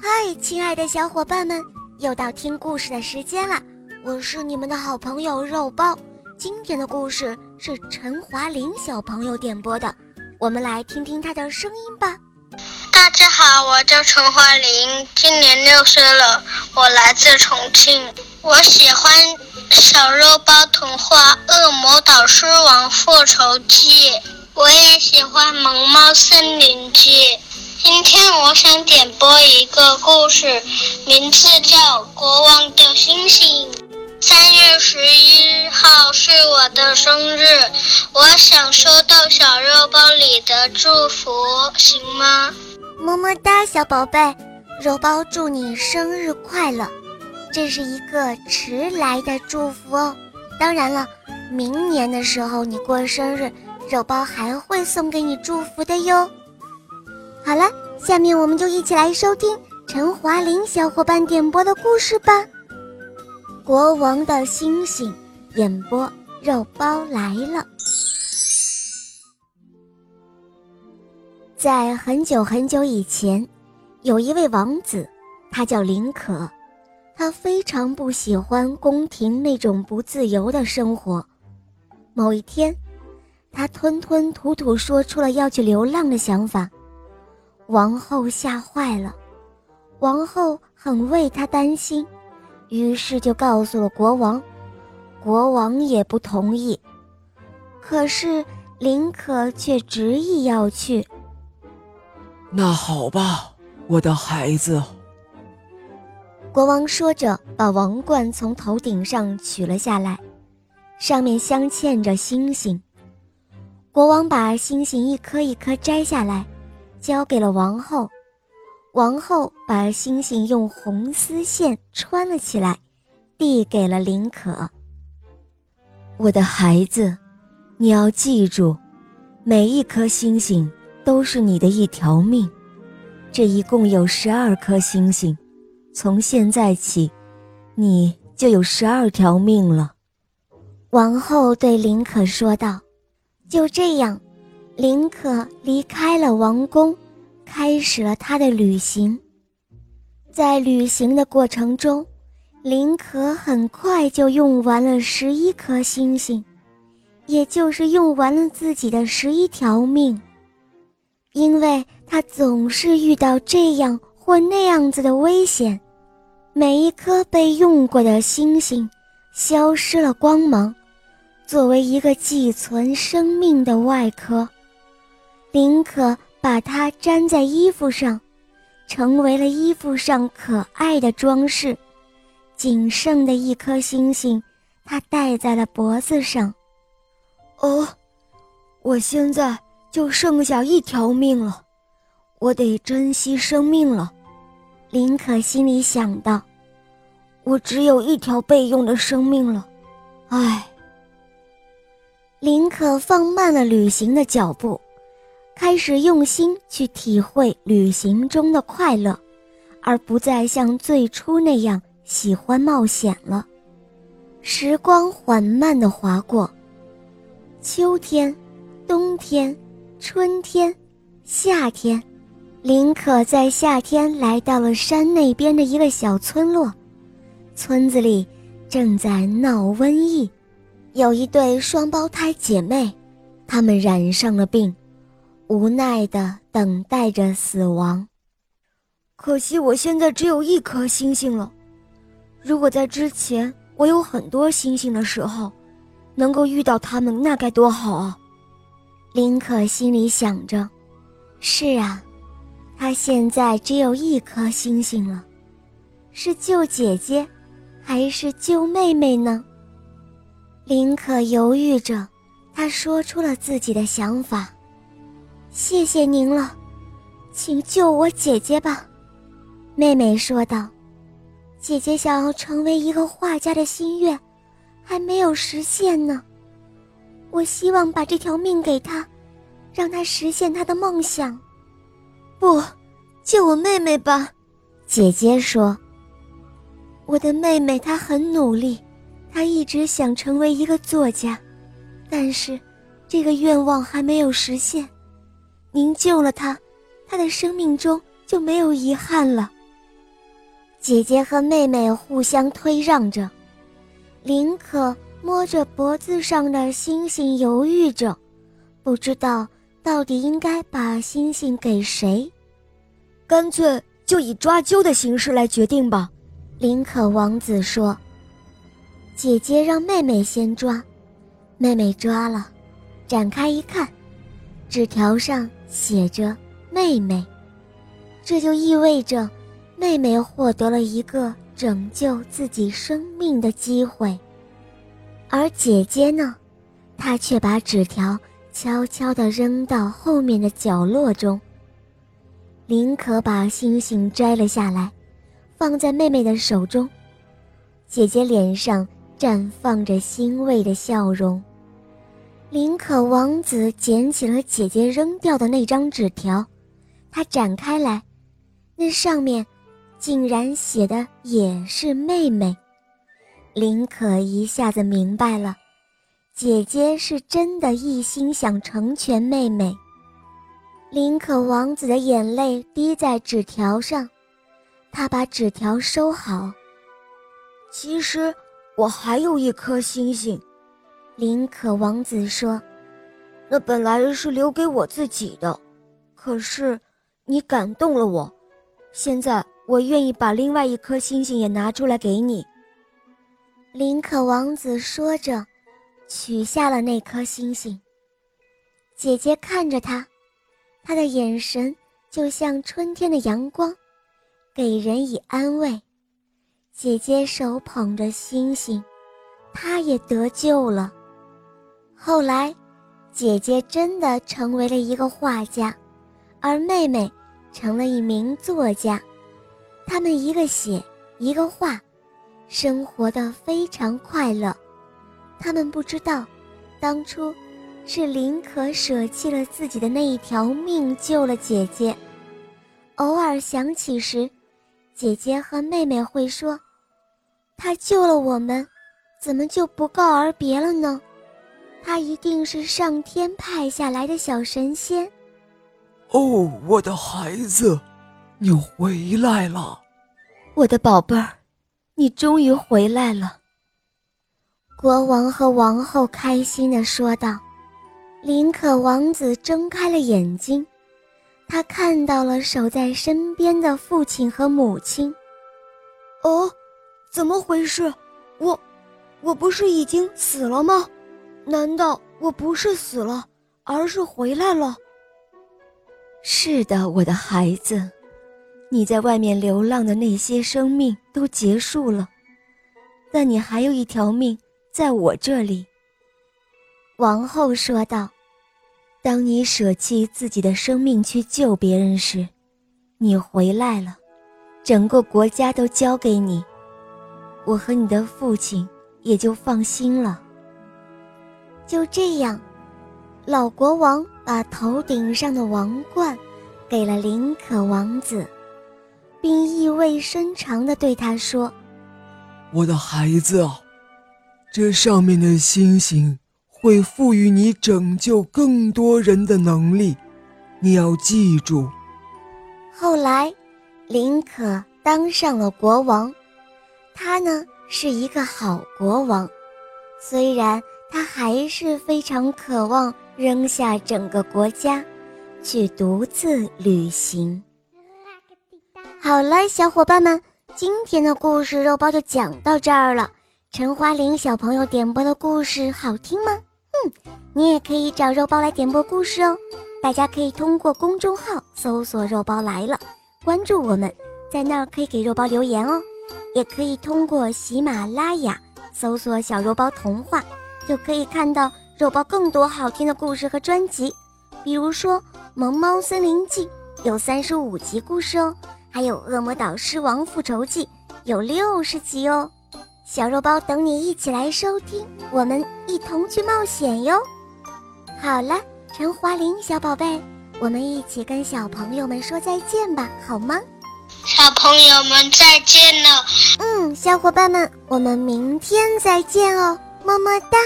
嗨，亲爱的小伙伴们，又到听故事的时间了。我是你们的好朋友肉包。今天的故事是陈华林小朋友点播的，我们来听听他的声音吧。大家好，我叫陈华林，今年六岁了，我来自重庆。我喜欢《小肉包童话》《恶魔导师王复仇记》，我也喜欢《萌猫森林记》。今天我想点播一个故事，名字叫《国王的星星》。三月十一号是我的生日，我想收到小肉包里的祝福，行吗？么么哒，小宝贝，肉包祝你生日快乐！这是一个迟来的祝福哦。当然了，明年的时候你过生日，肉包还会送给你祝福的哟。好了，下面我们就一起来收听陈华林小伙伴点播的故事吧。国王的星星，演播肉包来了。在很久很久以前，有一位王子，他叫林可，他非常不喜欢宫廷那种不自由的生活。某一天，他吞吞吐吐说出了要去流浪的想法。王后吓坏了，王后很为他担心，于是就告诉了国王，国王也不同意。可是林可却执意要去。那好吧，我的孩子。国王说着，把王冠从头顶上取了下来，上面镶嵌着星星。国王把星星一颗一颗摘下来。交给了王后，王后把星星用红丝线穿了起来，递给了林可。我的孩子，你要记住，每一颗星星都是你的一条命。这一共有十二颗星星，从现在起，你就有十二条命了。王后对林可说道：“就这样。”林可离开了王宫，开始了他的旅行。在旅行的过程中，林可很快就用完了十一颗星星，也就是用完了自己的十一条命。因为他总是遇到这样或那样子的危险，每一颗被用过的星星消失了光芒，作为一个寄存生命的外壳。林可把它粘在衣服上，成为了衣服上可爱的装饰。仅剩的一颗星星，他戴在了脖子上。哦，我现在就剩下一条命了，我得珍惜生命了。林可心里想到：“我只有一条备用的生命了。”唉。林可放慢了旅行的脚步。开始用心去体会旅行中的快乐，而不再像最初那样喜欢冒险了。时光缓慢地划过，秋天、冬天、春天、夏天，林可在夏天来到了山那边的一个小村落。村子里正在闹瘟疫，有一对双胞胎姐妹，她们染上了病。无奈地等待着死亡。可惜我现在只有一颗星星了。如果在之前我有很多星星的时候，能够遇到他们，那该多好啊！林可心里想着。是啊，他现在只有一颗星星了。是救姐姐，还是救妹妹呢？林可犹豫着，他说出了自己的想法。谢谢您了，请救我姐姐吧。”妹妹说道，“姐姐想要成为一个画家的心愿，还没有实现呢。我希望把这条命给她，让她实现她的梦想。”“不，救我妹妹吧。”姐姐说，“我的妹妹她很努力，她一直想成为一个作家，但是这个愿望还没有实现。”您救了他，他的生命中就没有遗憾了。姐姐和妹妹互相推让着，林可摸着脖子上的星星，犹豫着，不知道到底应该把星星给谁。干脆就以抓阄的形式来决定吧。林可王子说：“姐姐让妹妹先抓，妹妹抓了，展开一看，纸条上写着‘妹妹’，这就意味着妹妹获得了一个拯救自己生命的机会。而姐姐呢，她却把纸条悄悄地扔到后面的角落中。林可把星星摘了下来。”放在妹妹的手中，姐姐脸上绽放着欣慰的笑容。林可王子捡起了姐姐扔掉的那张纸条，他展开来，那上面竟然写的也是妹妹。林可一下子明白了，姐姐是真的一心想成全妹妹。林可王子的眼泪滴在纸条上。他把纸条收好。其实我还有一颗星星，林可王子说：“那本来是留给我自己的，可是你感动了我，现在我愿意把另外一颗星星也拿出来给你。”林可王子说着，取下了那颗星星。姐姐看着他，他的眼神就像春天的阳光。给人以安慰，姐姐手捧着星星，她也得救了。后来，姐姐真的成为了一个画家，而妹妹成了一名作家。他们一个写，一个画，生活的非常快乐。他们不知道，当初是林可舍弃了自己的那一条命，救了姐姐。偶尔想起时，姐姐和妹妹会说：“他救了我们，怎么就不告而别了呢？他一定是上天派下来的小神仙。”哦，我的孩子，你回来了，我的宝贝儿，你终于回来了。国王和王后开心地说道。林可王子睁开了眼睛。他看到了守在身边的父亲和母亲。哦，怎么回事？我，我不是已经死了吗？难道我不是死了，而是回来了？是的，我的孩子，你在外面流浪的那些生命都结束了，但你还有一条命在我这里。”王后说道。当你舍弃自己的生命去救别人时，你回来了，整个国家都交给你，我和你的父亲也就放心了。就这样，老国王把头顶上的王冠给了林可王子，并意味深长地对他说：“我的孩子啊，这上面的星星。”会赋予你拯救更多人的能力，你要记住。后来，林可当上了国王，他呢是一个好国王，虽然他还是非常渴望扔下整个国家，去独自旅行。好了，小伙伴们，今天的故事肉包就讲到这儿了。陈花玲小朋友点播的故事好听吗？嗯，你也可以找肉包来点播故事哦。大家可以通过公众号搜索“肉包来了”，关注我们，在那儿可以给肉包留言哦。也可以通过喜马拉雅搜索“小肉包童话”，就可以看到肉包更多好听的故事和专辑。比如说《萌猫森林记》有三十五集故事哦，还有《恶魔岛狮王复仇记》有六十集哦。小肉包等你一起来收听，我们一同去冒险哟！好了，陈华林小宝贝，我们一起跟小朋友们说再见吧，好吗？小朋友们再见了。嗯，小伙伴们，我们明天再见哦，么么哒。